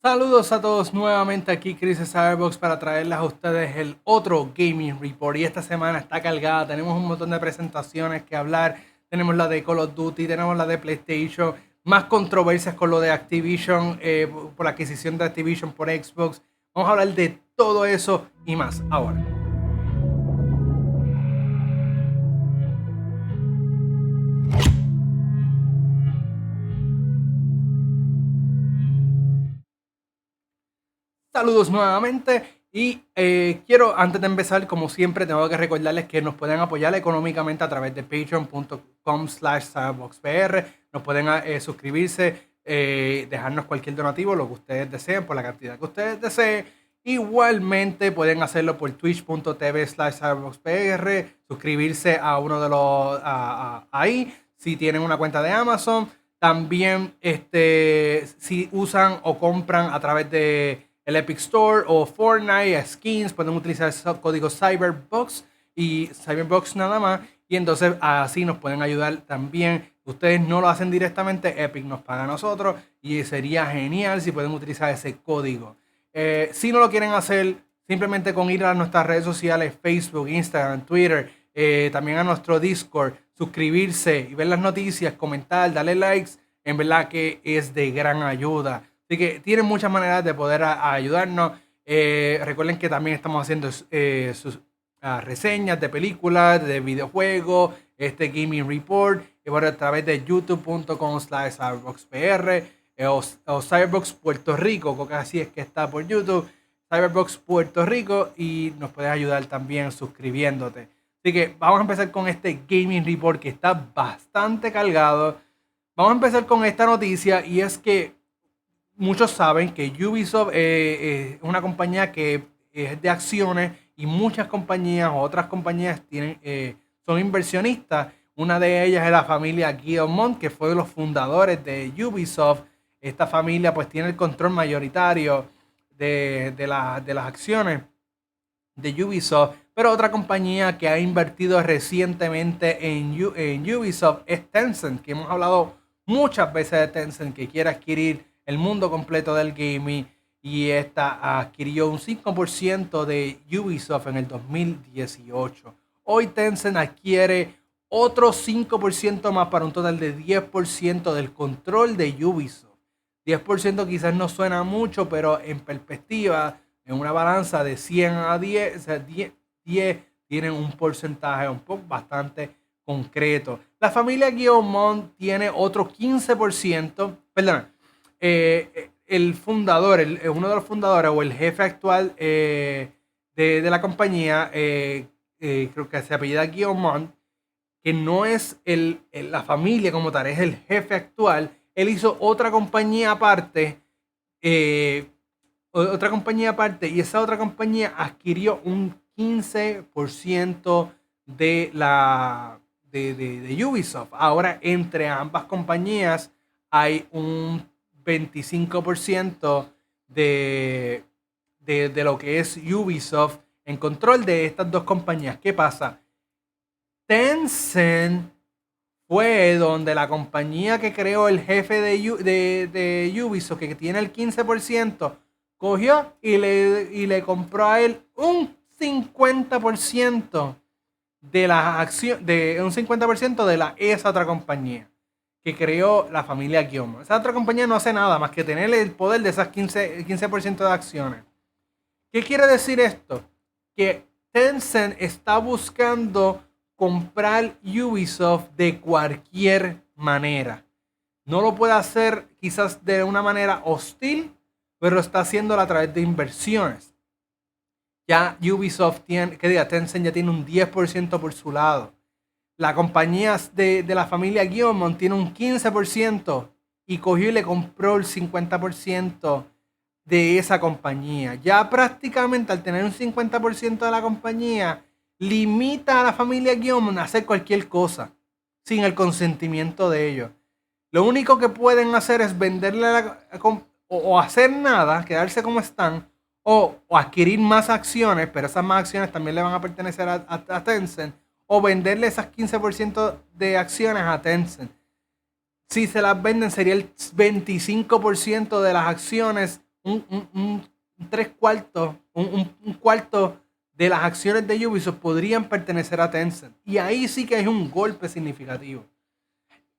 Saludos a todos nuevamente aquí Chris de Cyberbox para traerles a ustedes el otro Gaming Report. Y esta semana está cargada, tenemos un montón de presentaciones que hablar, tenemos la de Call of Duty, tenemos la de PlayStation, más controversias con lo de Activision, eh, por la adquisición de Activision por Xbox, vamos a hablar de todo eso y más ahora. Saludos nuevamente y eh, quiero, antes de empezar, como siempre, tengo que recordarles que nos pueden apoyar económicamente a través de patreon.com slash Nos pueden eh, suscribirse, eh, dejarnos cualquier donativo, lo que ustedes deseen, por la cantidad que ustedes deseen. Igualmente pueden hacerlo por twitch.tv slash suscribirse a uno de los ahí, si tienen una cuenta de Amazon. También este, si usan o compran a través de el Epic Store o Fortnite, skins, pueden utilizar el código Cyberbox y Cyberbox nada más. Y entonces así nos pueden ayudar también. Ustedes no lo hacen directamente, Epic nos paga a nosotros y sería genial si pueden utilizar ese código. Eh, si no lo quieren hacer, simplemente con ir a nuestras redes sociales, Facebook, Instagram, Twitter, eh, también a nuestro Discord, suscribirse y ver las noticias, comentar, darle likes, en verdad que es de gran ayuda. Así que tienen muchas maneras de poder ayudarnos. Eh, recuerden que también estamos haciendo eh, sus ah, reseñas de películas, de videojuegos, este Gaming Report, y a través de youtube.com slash cyberboxpr eh, o, o, Cyberbox Puerto Rico, porque así es que está por YouTube, Cyberbox Puerto Rico, y nos puedes ayudar también suscribiéndote. Así que vamos a empezar con este Gaming Report que está bastante cargado. Vamos a empezar con esta noticia y es que muchos saben que Ubisoft eh, es una compañía que es de acciones y muchas compañías o otras compañías tienen, eh, son inversionistas. Una de ellas es la familia Guillemont, que fue de los fundadores de Ubisoft. Esta familia pues tiene el control mayoritario de, las acciones de Ubisoft. Pero otra compañía que ha invertido recientemente en, en Ubisoft es Tencent, que hemos hablado muchas veces de Tencent, que quiere adquirir el mundo completo del gaming y esta adquirió un 5% de Ubisoft en el 2018. Hoy Tencent adquiere otro 5% más para un total de 10% del control de Ubisoft. 10% quizás no suena mucho, pero en perspectiva, en una balanza de 100 a 10, 10, tienen un porcentaje un poco bastante concreto. La familia Guillaumont tiene otro 15%, perdón, eh, el fundador, el, eh, uno de los fundadores o el jefe actual eh, de, la compañía, creo que se apellida Guillaume, que no es el, la familia como tal, es el jefe actual. Él hizo otra compañía aparte, otra compañía aparte, y esa otra compañía adquirió un 15% de la de, de Ubisoft. Ahora, entre ambas compañías hay un 25% de, de, lo que es Ubisoft en control de estas dos compañías. ¿Qué pasa? Tencent fue donde la compañía que creó el jefe de, de, Ubisoft, que tiene el 15%, cogió y le, y le compró a él un 50% de la acción, de un 50% de la esa otra compañía que creó la familia Guillaume. Esa otra compañía no hace nada más que tener el poder de esas 15%, 15 de acciones. ¿Qué quiere decir esto? Que Tencent está buscando comprar Ubisoft de cualquier manera. No lo puede hacer quizás de una manera hostil, pero está haciéndolo a través de inversiones. Ya Ubisoft tiene, que diga, Tencent ya tiene un 10% por su lado la compañía de, la familia Guillaume tiene un 15% y cogió y le compró el 50% de esa compañía. Ya prácticamente al tener un 50% de la compañía, limita a la familia Guillaume a hacer cualquier cosa sin el consentimiento de ellos. Lo único que pueden hacer es venderle o, hacer nada, quedarse como están, o, adquirir más acciones, pero esas más acciones también le van a pertenecer a Tencent o venderle esas 15% de acciones a Tencent. Si se las venden sería el 25% de las acciones un, tres cuartos, un, cuarto de las acciones de Ubisoft podrían pertenecer a Tencent. Y ahí sí que es un golpe significativo.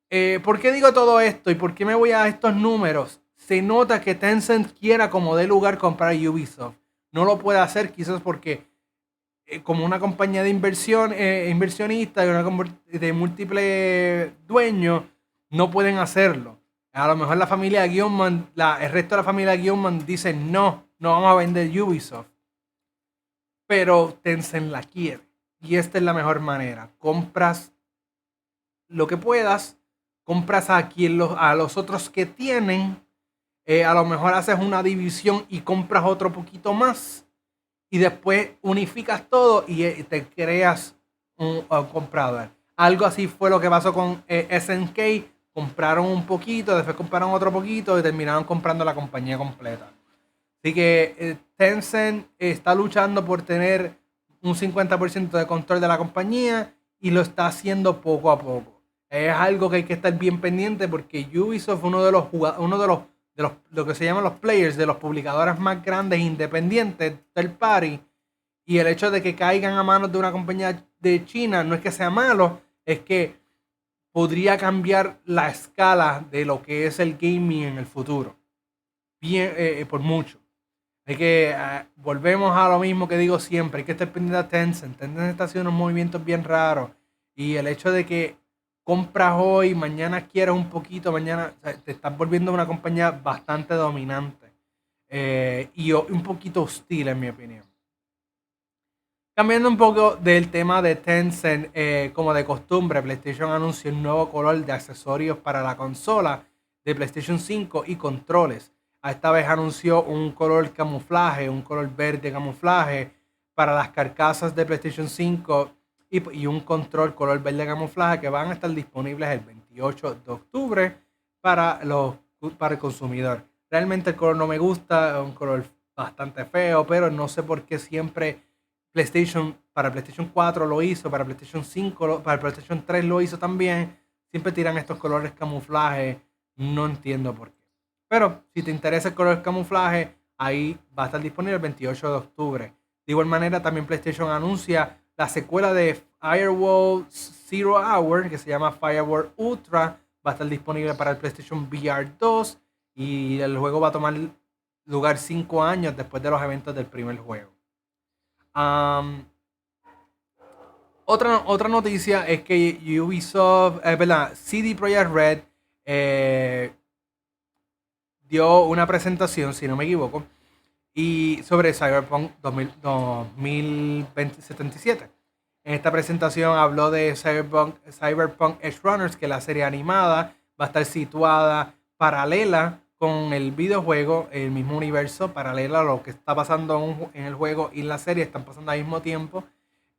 Eh, ¿Por qué digo todo esto y por qué me voy a estos números? Se nota que Tencent quiera como de lugar comprar Ubisoft. No lo puede hacer quizás porque como una compañía de inversión, eh, inversionista y una de múltiples dueños, no pueden hacerlo. A lo mejor la familia Guionman, la, el resto de la familia Guionman dice no, no vamos a vender Ubisoft. Pero Tencent la quiere. Y esta es la mejor manera. Compras lo que puedas, compras a, quien los, a los otros que tienen. Eh, a lo mejor haces una división y compras otro poquito más. Y después unificas todo y eh, te creas un, comprador. Algo así fue lo que pasó con eh, SNK compraron un poquito, después compraron otro poquito y terminaron comprando la compañía completa. Así que eh, Tencent está luchando por tener un 50% de control de la compañía y lo está haciendo poco a poco. Es algo que hay que estar bien pendiente porque Ubisoft uno de los uno de los de los lo que se llaman los players, de los publicadores más grandes independientes del party. Y el hecho de que caigan a manos de una compañía de China no es que sea malo, es que podría cambiar la escala de lo que es el gaming en el futuro. Bien, eh, eh, por mucho. Hay que eh, volvemos a lo mismo que digo siempre, hay que estar pendiente de Tencent. Tencent está haciendo unos movimientos bien raros. Y el hecho de que compras hoy, mañana quieres un poquito, mañana te estás volviendo una compañía bastante dominante. y un poquito hostil, en mi opinión. Cambiando un poco del tema de Tencent, eh, como de costumbre, PlayStation anunció un nuevo color de accesorios para la consola de PlayStation 5 y controles. Esta vez anunció un color camuflaje, un color verde camuflaje para las carcasas de PlayStation 5 y, un control color verde camuflaje que van a estar disponibles el 28 de octubre para, los, para el consumidor. Realmente el color no me gusta, es un color bastante feo, pero no sé por qué siempre PlayStation, para PlayStation 4 lo hizo, para PlayStation 5, para PlayStation 3 lo hizo también. Siempre tiran estos colores camuflaje. No entiendo por qué. Pero si te interesa el color camuflaje, ahí va a estar disponible el 28 de octubre. De igual manera, también PlayStation anuncia la secuela de Firewall Zero Hour, que se llama Firewall Ultra. Va a estar disponible para el PlayStation VR 2 y el juego va a tomar lugar 5 años después de los eventos del primer juego otra, otra noticia es que Ubisoft, eh, verdad, CD Projekt Red eh, dio una presentación, si no me equivoco, y sobre Cyberpunk 2077. En esta presentación habló de Cyberpunk, Cyberpunk Edge Runners, que la serie animada va a estar situada paralela con el videojuego, el mismo universo, paralelo a lo que está pasando en el juego y la serie, están pasando al mismo tiempo.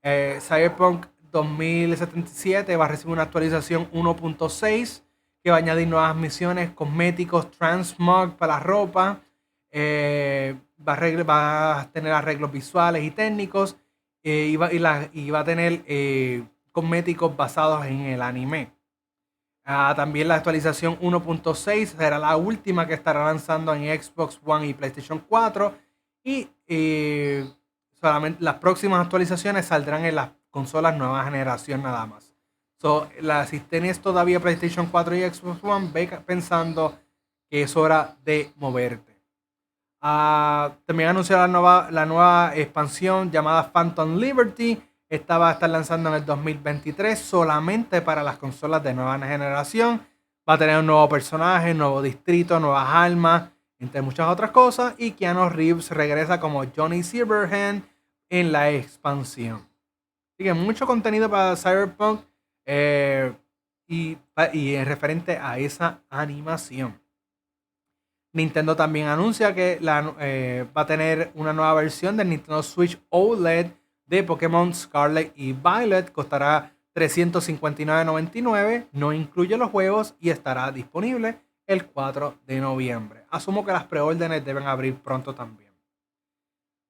Eh, Cyberpunk 2077 va a recibir una actualización 1.6 que va a añadir nuevas misiones, cosméticos, transmog para la ropa, eh, va, a tener arreglos visuales y técnicos eh, y, va, y, va, a tener cosméticos basados en el anime. Ah, también la actualización 1.6 será la última que estará lanzando en Xbox One y PlayStation 4. Y eh, solamente las próximas actualizaciones saldrán en las consolas nueva generación nada más. So, la, si tienes todavía PlayStation 4 y Xbox One, ve pensando que es hora de moverte. También anunció la nueva, la nueva expansión llamada Phantom Liberty esta va a estar lanzando en el 2023 solamente para las consolas de nueva generación. Va a tener un nuevo personaje, nuevo distrito, nuevas armas, entre muchas otras cosas. Y Keanu Reeves regresa como Johnny Silverhand en la expansión. Así que mucho contenido para Cyberpunk eh, y, y en referente a esa animación. Nintendo también anuncia que eh, va a tener una nueva versión del Nintendo Switch OLED de Pokémon Scarlet y Violet costará 359.99, no incluye los juegos y estará disponible el 4 de noviembre. Asumo que las preórdenes deben abrir pronto también.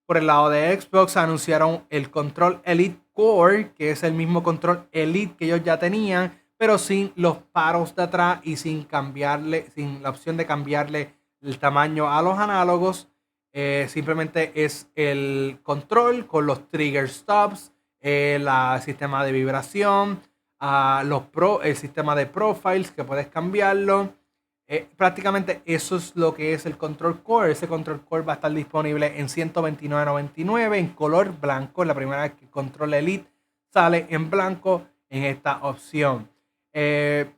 Por el lado de Xbox anunciaron el control Elite Core, que es el mismo control Elite que ellos ya tenían, pero sin los paros de atrás y sin cambiarle, sin la opción de cambiarle el tamaño a los análogos. Eh, simplemente es el control con los trigger stops, el sistema de vibración, los pro, el sistema de profiles que puedes cambiarlo. Eh, prácticamente eso es lo que es el control core. Ese control core va a estar disponible en 129.99 en color blanco. La primera vez que control elite sale en blanco en esta opción. Eh,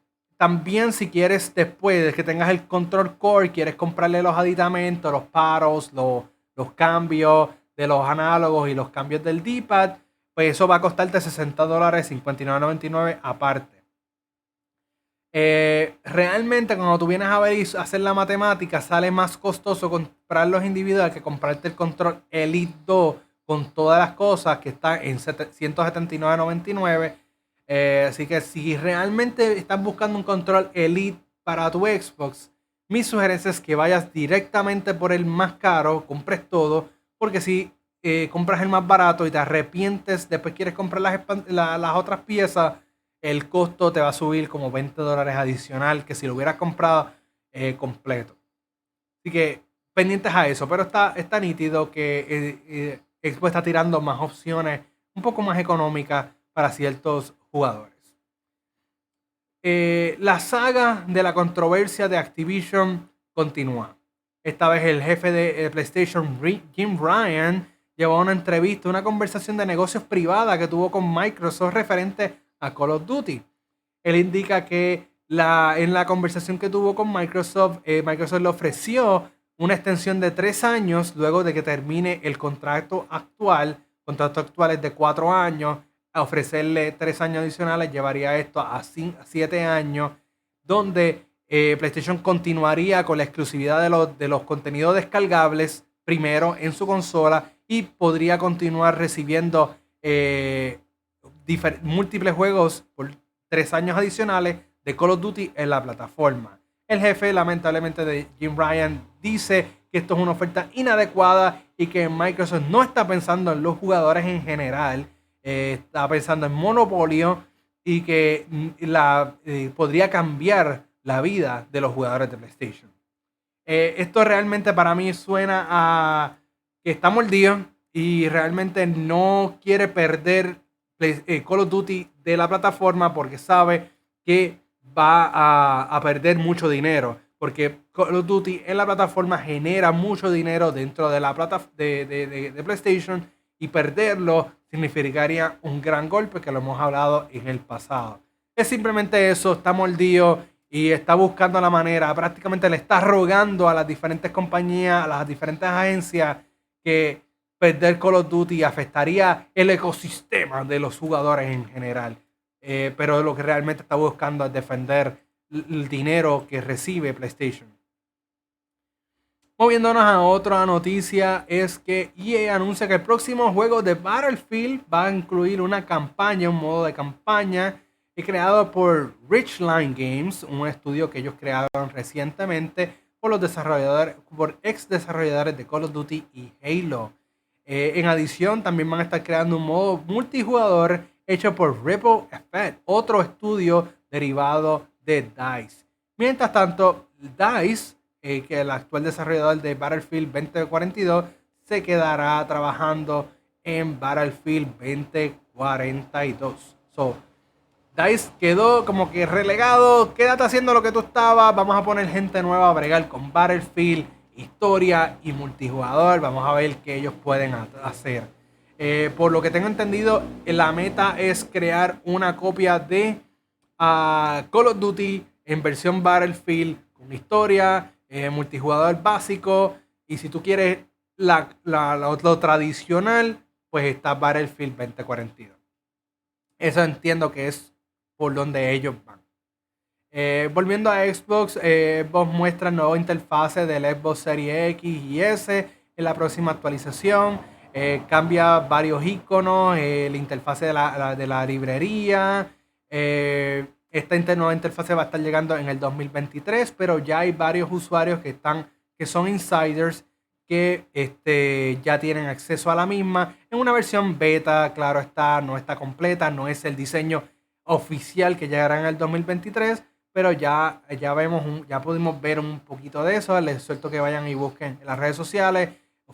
también si quieres después de que tengas el control core, quieres comprarle los aditamentos, los paros, los, los cambios de los análogos y los cambios del D-pad, pues eso va a costarte 60 dólares 59.99 aparte. Eh, realmente cuando tú vienes a ver y hacer la matemática sale más costoso comprar los individuales que comprarte el control Elite 2 con todas las cosas que está en 179.99. Eh, así que si realmente estás buscando un control Elite para tu Xbox, mi sugerencia es que vayas directamente por el más caro, compres todo, porque si eh, compras el más barato y te arrepientes, después quieres comprar las, otras piezas, el costo te va a subir como 20 dólares adicional que si lo hubieras comprado eh, completo. Así que pendientes a eso, pero está, está nítido que Xbox está tirando más opciones un poco más económicas para ciertos jugadores. la saga de la controversia de Activision continúa. Esta vez el jefe de PlayStation, Jim Ryan, llevó una entrevista, una conversación de negocios privada que tuvo con Microsoft referente a Call of Duty. Él indica que en la conversación que tuvo con Microsoft, eh, Microsoft le ofreció una extensión de tres años luego de que termine el contrato actual. Contrato actual es de cuatro años. A ofrecerle tres años adicionales llevaría esto a siete años, donde eh, PlayStation continuaría con la exclusividad de los, de los contenidos descargables primero en su consola y podría continuar recibiendo eh, múltiples juegos por tres años adicionales de Call of Duty en la plataforma. El jefe, lamentablemente, de Jim Ryan dice que esto es una oferta inadecuada y que Microsoft no está pensando en los jugadores en general, eh, está pensando en monopolio y que mm, la, eh, podría cambiar la vida de los jugadores de PlayStation. esto realmente para mí suena a que está mordido y realmente no quiere perder eh, Call of Duty de la plataforma porque sabe que va a, perder mucho dinero. Porque Call of Duty en la plataforma genera mucho dinero dentro de la plata de, PlayStation y perderlo significaría un gran golpe que lo hemos hablado en el pasado. Es simplemente eso, está mordido y está buscando la manera, prácticamente le está rogando a las diferentes compañías, a las diferentes agencias que perder Call of Duty afectaría el ecosistema de los jugadores en general. Eh, pero lo que realmente está buscando es defender el dinero que recibe PlayStation. Moviéndonos a otra noticia es que EA anuncia que el próximo juego de Battlefield va a incluir una campaña, un modo de campaña creado por Richline Games, un estudio que ellos crearon recientemente por los desarrolladores, por ex desarrolladores de Call of Duty y Halo. Eh, en adición, también van a estar creando un modo multijugador hecho por Ripple Effect, otro estudio derivado de DICE. Mientras tanto, DICE, eh, que el actual desarrollador de Battlefield 2042, se quedará trabajando en Battlefield 2042. So, DICE quedó como que relegado. Quédate haciendo lo que tú estabas. Vamos a poner gente nueva a bregar con Battlefield, historia y multijugador. Vamos a ver qué ellos pueden hacer. Eh, por lo que tengo entendido, la meta es crear una copia de ah, Call of Duty en versión Battlefield con historia, eh, multijugador básico. Y si tú quieres lo tradicional, pues está Battlefield 2042. Eso entiendo que es por donde ellos van. Eh, volviendo a Xbox, eh, Xbox muestra nueva interfase del Xbox Series X y S en la próxima actualización. Cambia varios iconos, la interfase de la, librería. Esta nueva interfase va a estar llegando en el 2023, pero ya hay varios usuarios que, están, que son insiders que este, ya tienen acceso a la misma en una versión beta, claro está, no está completa, no es el diseño oficial que llegará en el 2023, pero ya, ya vemos, ya pudimos ver un poquito de eso. Les suelto que vayan y busquen en las redes sociales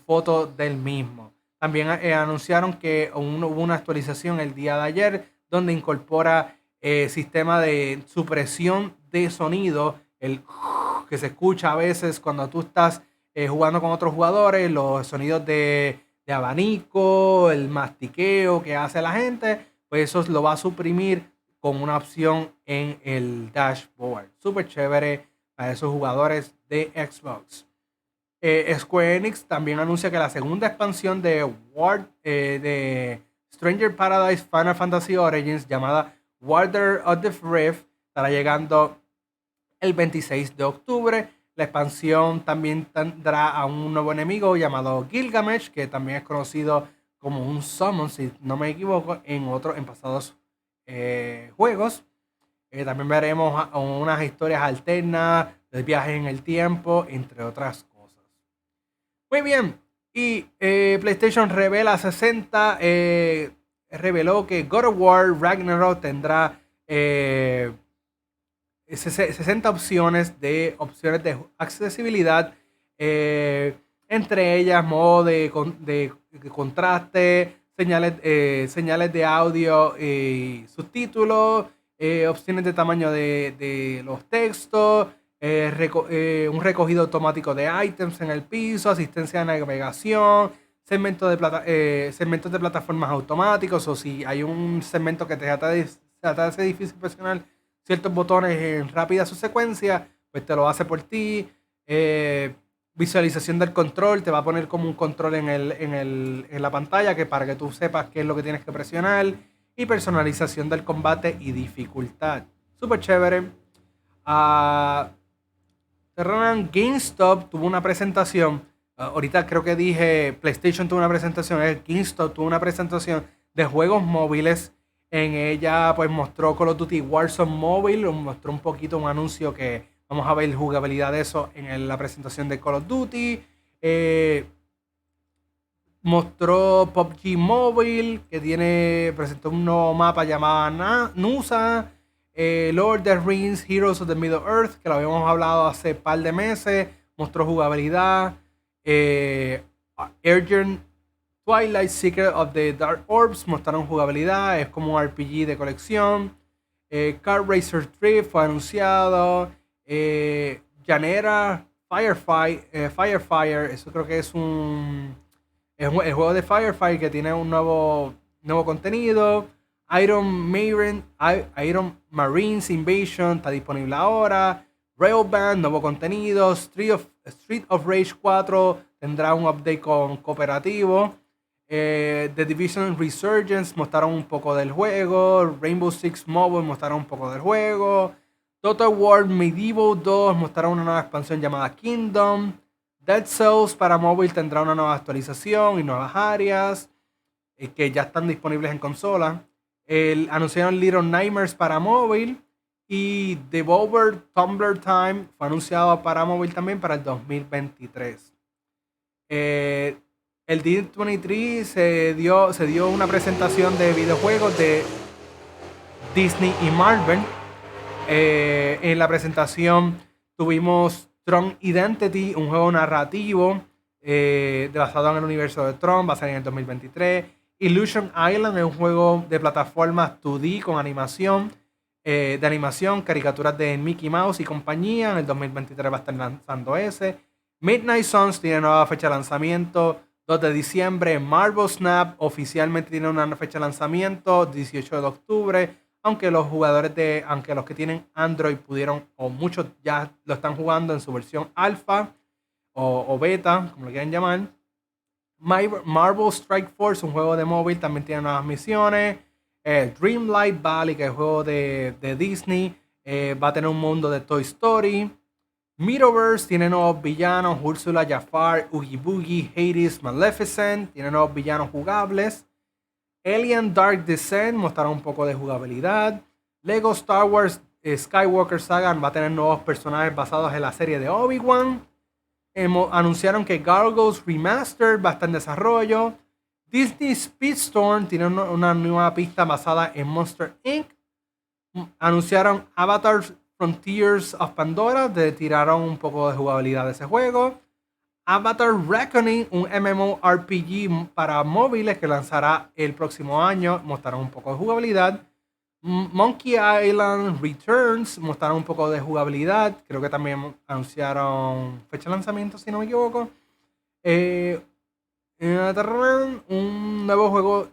fotos del mismo. También eh, anunciaron que hubo una actualización el día de ayer donde incorpora eh, sistema de supresión de sonido, el que se escucha a veces cuando tú estás eh, jugando con otros jugadores, los sonidos de, de, abanico, el mastiqueo que hace la gente, pues eso lo va a suprimir con una opción en el dashboard. Súper chévere para esos jugadores de Xbox. Eh, Square Enix también anuncia que la segunda expansión de, War, eh, de Stranger Paradise Final Fantasy Origins, llamada Water of the Rift, estará llegando el 26 de octubre. La expansión también tendrá a un nuevo enemigo llamado Gilgamesh, que también es conocido como un summon, si no me equivoco, en otros, en pasados eh, juegos. también veremos unas historias alternas, de viajes en el tiempo, entre otras cosas. Muy bien. Y eh, PlayStation revela 60. Eh, reveló que God of War Ragnarok tendrá 60 eh, opciones de opciones de accesibilidad. entre ellas modo de, contraste, señales, señales de audio y subtítulos, opciones de tamaño de, de los textos, eh, eh, un recogido automático de items en el piso, asistencia de navegación, segmentos de, plata, eh, segmentos de plataformas automáticos o si hay un segmento que te trata de, hace difícil presionar ciertos botones en rápida secuencia, pues te lo hace por ti. visualización del control, te va a poner como un control en, el, en, el, en la pantalla que para que tú sepas qué es lo que tienes que presionar. Y personalización del combate y dificultad. Súper chévere. Uh, GameStop tuvo una presentación. Ah, ahorita creo que dije PlayStation tuvo una presentación. El GameStop tuvo una presentación de juegos móviles. En ella pues mostró Call of Duty Warzone Mobile. Mostró un poquito un anuncio que vamos a ver jugabilidad de eso en la presentación de Call of Duty. Eh, mostró PUBG Mobile que tiene presentó un nuevo mapa llamado Nusa eh, Lord of the Rings, Heroes of the Middle Earth, que lo habíamos hablado hace par de meses, mostró jugabilidad. Eh, Twilight Secret of the Dark Orbs mostraron jugabilidad, es como un RPG de colección. Eh, Car Racer 3 fue anunciado. Eh, Janera Firefire, eh, Firefire, eso creo que es un, es el juego de Firefire que tiene un nuevo, nuevo contenido. Iron Maiden, Iron Marines Invasion está disponible ahora. Railband, nuevo contenido. Street of, Rage 4 tendrá un update con cooperativo. Eh, The Division Resurgence mostraron un poco del juego. Rainbow Six Mobile mostraron un poco del juego. Total War Medieval 2 mostraron una nueva expansión llamada Kingdom. Dead Cells para móvil tendrá una nueva actualización y nuevas áreas eh, que ya están disponibles en consola. El, anunciaron Little Nightmares para móvil. Y Devolver Tumblr Time fue anunciado para móvil también para el 2023. Eh, el D23 se dio, se dio una presentación de videojuegos de Disney y Marvel. Eh, en la presentación tuvimos Tron Identity, un juego narrativo eh, basado en el universo de Tron, va a salir en el 2023. Illusion Island es un juego de plataformas 2D con animación, eh, de animación, caricaturas de Mickey Mouse y compañía. En el 2023 va a estar lanzando ese. Midnight Suns tiene nueva fecha de lanzamiento, 2 de diciembre. Marvel Snap oficialmente tiene una fecha de lanzamiento, 18 de octubre. Aunque los jugadores de, aunque los que tienen Android pudieron, o muchos ya lo están jugando en su versión alfa o, beta, como lo quieran llamar. Marvel Strike Force, un juego de móvil, también tiene nuevas misiones. Eh, Dreamlight Valley, que es el juego de, Disney, eh, va a tener un mundo de Toy Story. Middleverse tiene nuevos villanos, Ursula, Jafar, Oogie Boogie, Hades, Maleficent, tiene nuevos villanos jugables. Alien Dark Descent mostrará un poco de jugabilidad. Lego Star Wars eh, Skywalker Saga va a tener nuevos personajes basados en la serie de Obi-Wan anunciaron que Gargoyles Remastered va a estar en desarrollo. Disney Speedstorm tiene una, nueva pista basada en Monster Inc. Anunciaron Avatar Frontiers of Pandora, te tiraron un poco de jugabilidad de ese juego. Avatar Reckoning, un MMORPG para móviles que lanzará el próximo año, mostraron un poco de jugabilidad. Monkey Island Returns mostraron un poco de jugabilidad. Creo que también anunciaron fecha de lanzamiento, si no me equivoco. Eh, un nuevo juego,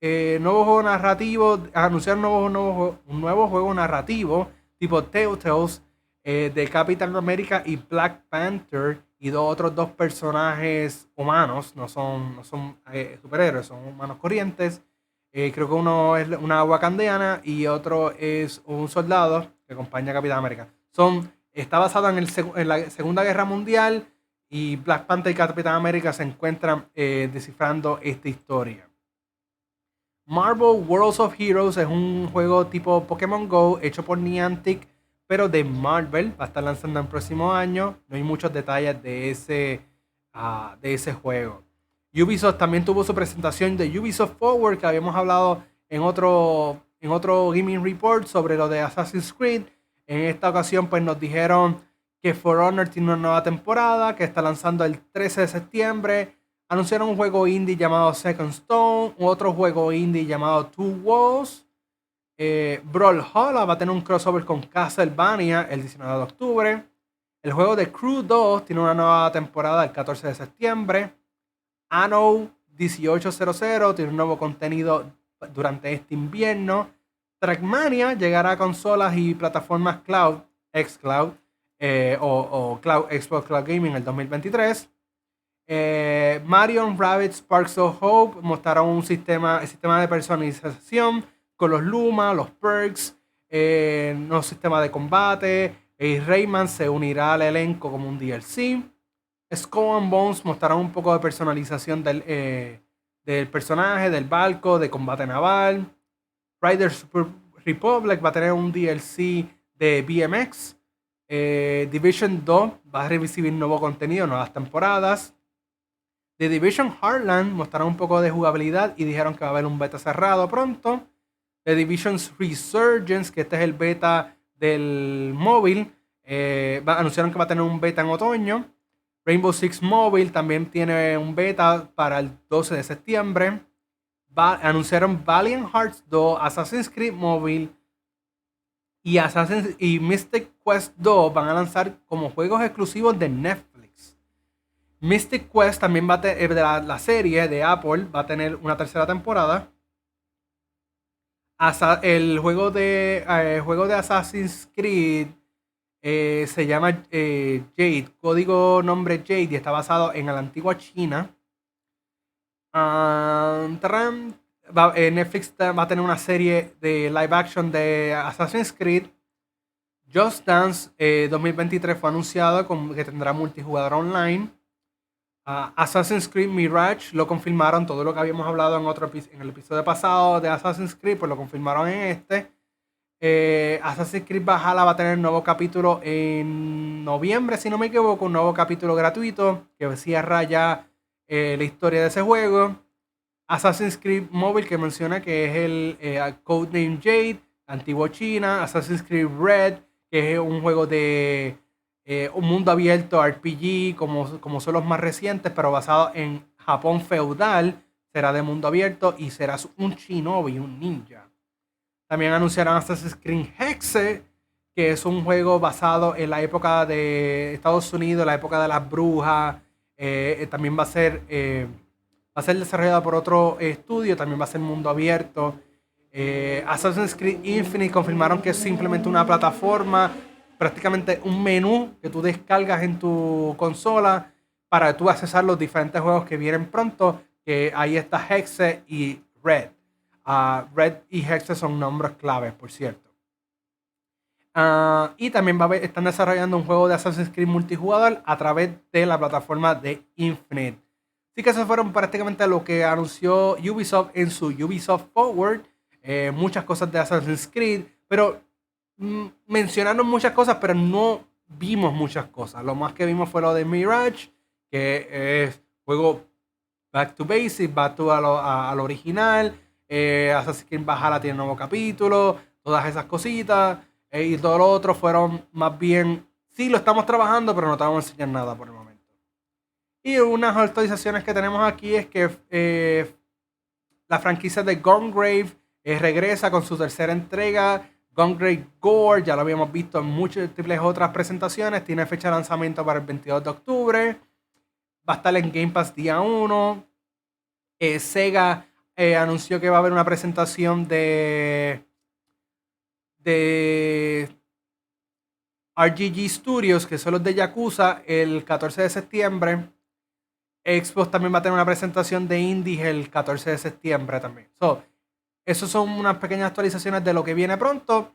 eh, nuevo juego narrativo. Anunciaron un nuevo, un nuevo juego narrativo tipo Telltales eh, de Capitán América y Black Panther y dos otros dos personajes humanos, no son, no son superhéroes, son humanos corrientes. Eh, creo que uno es una wakandiana y otro es un soldado que acompaña a Capitán América. Son, está basado en, el, en la Segunda Guerra Mundial y Black Panther y Capitán América se encuentran eh, descifrando esta historia. Marvel Worlds of Heroes es un juego tipo Pokémon Go hecho por Niantic, pero de Marvel. Va a estar lanzando el próximo año. No hay muchos detalles de ese, ah, de ese juego. Ubisoft también tuvo su presentación de Ubisoft Forward, que habíamos hablado en otro, en otro Gaming Report sobre lo de Assassin's Creed. En esta ocasión, pues nos dijeron que For Honor tiene una nueva temporada que está lanzando el 13 de septiembre. Anunciaron un juego indie llamado Second Stone, otro juego indie llamado Two Walls. Eh, Brawlhalla va a tener un crossover con Castlevania el 19 de octubre. El juego de Crew 2 tiene una nueva temporada el 14 de septiembre. Anno 1800 tiene un nuevo contenido durante este invierno. Trackmania llegará a consolas y plataformas cloud, xCloud eh, o, cloud, Xbox Cloud Gaming en el 2023. Eh, Mario Rabbit Sparks of Hope mostraron un sistema, sistema de personalización con los Luma, los perks, eh, sistema de combate. Y Rayman se unirá al elenco como un DLC. Skull and Bones mostrarán un poco de personalización del, eh, del personaje, del barco, de combate naval. Riders Republic va a tener un DLC de BMX. Eh, Division 2 va a recibir nuevo contenido, nuevas temporadas. The Division Heartland mostrará un poco de jugabilidad y dijeron que va a haber un beta cerrado pronto. The Division's Resurgence, que este es el beta del móvil, eh, anunciaron que va a tener un beta en otoño. Rainbow Six Mobile también tiene un beta para el 12 de septiembre. anunciaron Valiant Hearts 2, Assassin's Creed Mobile y, Assassin's, y Mystic Quest 2 van a lanzar como juegos exclusivos de Netflix. Mystic Quest también va a tener, eh, la, serie de Apple, va a tener una tercera temporada. el juego de, eh, juego de Assassin's Creed eh, se llama eh, Jade, código nombre Jade y está basado en la antigua China. Eh, Netflix va a tener una serie de live action de Assassin's Creed. Just Dance 2023 fue anunciado que tendrá multijugador online. Ah, Assassin's Creed Mirage lo confirmaron, todo lo que habíamos hablado en, otro, en el episodio pasado de Assassin's Creed, pues lo confirmaron en este. Eh, Assassin's Creed Valhalla va a tener un nuevo capítulo en noviembre, si no me equivoco, un nuevo capítulo gratuito que cierra ya eh, la historia de ese juego. Assassin's Creed Mobile que menciona que es el eh, Codename Jade, antiguo China. Assassin's Creed Red, que es un juego de eh, un mundo abierto RPG, como, como son los más recientes, pero basado en Japón feudal. Será de mundo abierto y serás un shinobi, un ninja. También anunciaron Assassin's Creed Hexe, que es un juego basado en la época de Estados Unidos, la época de las brujas. Eh, también va a ser va a ser desarrollado por otro estudio, también va a ser mundo abierto. Assassin's Creed Infinite confirmaron que es simplemente una plataforma, prácticamente un menú que tú descargas en tu consola para tú accesar los diferentes juegos que vienen pronto. Que ahí está Hexe y Red. Red y Hexe son nombres claves, por cierto. Ah, y también están desarrollando un juego de Assassin's Creed multijugador a través de la plataforma de Infinite. Así que eso fueron prácticamente lo que anunció Ubisoft en su Ubisoft Forward. Eh, muchas cosas de Assassin's Creed, pero mm, mencionaron muchas cosas, pero no vimos muchas cosas. Lo más que vimos fue lo de Mirage, que es juego back to basics, back to a original. Eh, Assassin's Creed Valhalla tiene un nuevo capítulo, todas esas cositas. Eh, y todo lo otro fueron más bien, sí, lo estamos trabajando, pero no te vamos a enseñar nada por el momento. Y unas actualizaciones que tenemos aquí es que eh, la franquicia de Gungrave eh, regresa con su tercera entrega. Gungrave Gore, ya lo habíamos visto en múltiples otras presentaciones. Tiene fecha de lanzamiento para el 22 de octubre. Va a estar en Game Pass día 1. Sega anunció que va a haber una presentación de de RGG Studios, que son los de Yakuza, el 14 de septiembre. Xbox también va a tener una presentación de indies el 14 de septiembre también. So, esas son unas pequeñas actualizaciones de lo que viene pronto.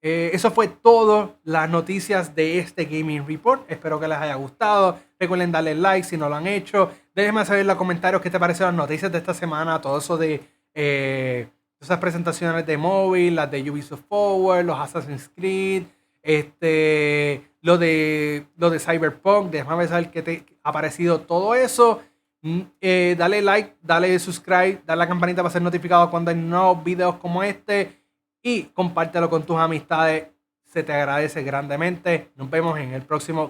Eh, eso fue todo las noticias de este Gaming Report. Espero que les haya gustado. Recuerden darle like si no lo han hecho. Déjenme saber en los comentarios qué te parecen las noticias de esta semana. Todo eso de eh, esas presentaciones de móvil, las de Ubisoft Forward, los Assassin's Creed, este, lo de, lo de Cyberpunk, déjame saber qué te ha parecido todo eso. Mm, eh, dale like, dale subscribe, dale la campanita para ser notificado cuando hay nuevos videos como este y compártelo con tus amistades. Se te agradece grandemente. Nos vemos en el próximo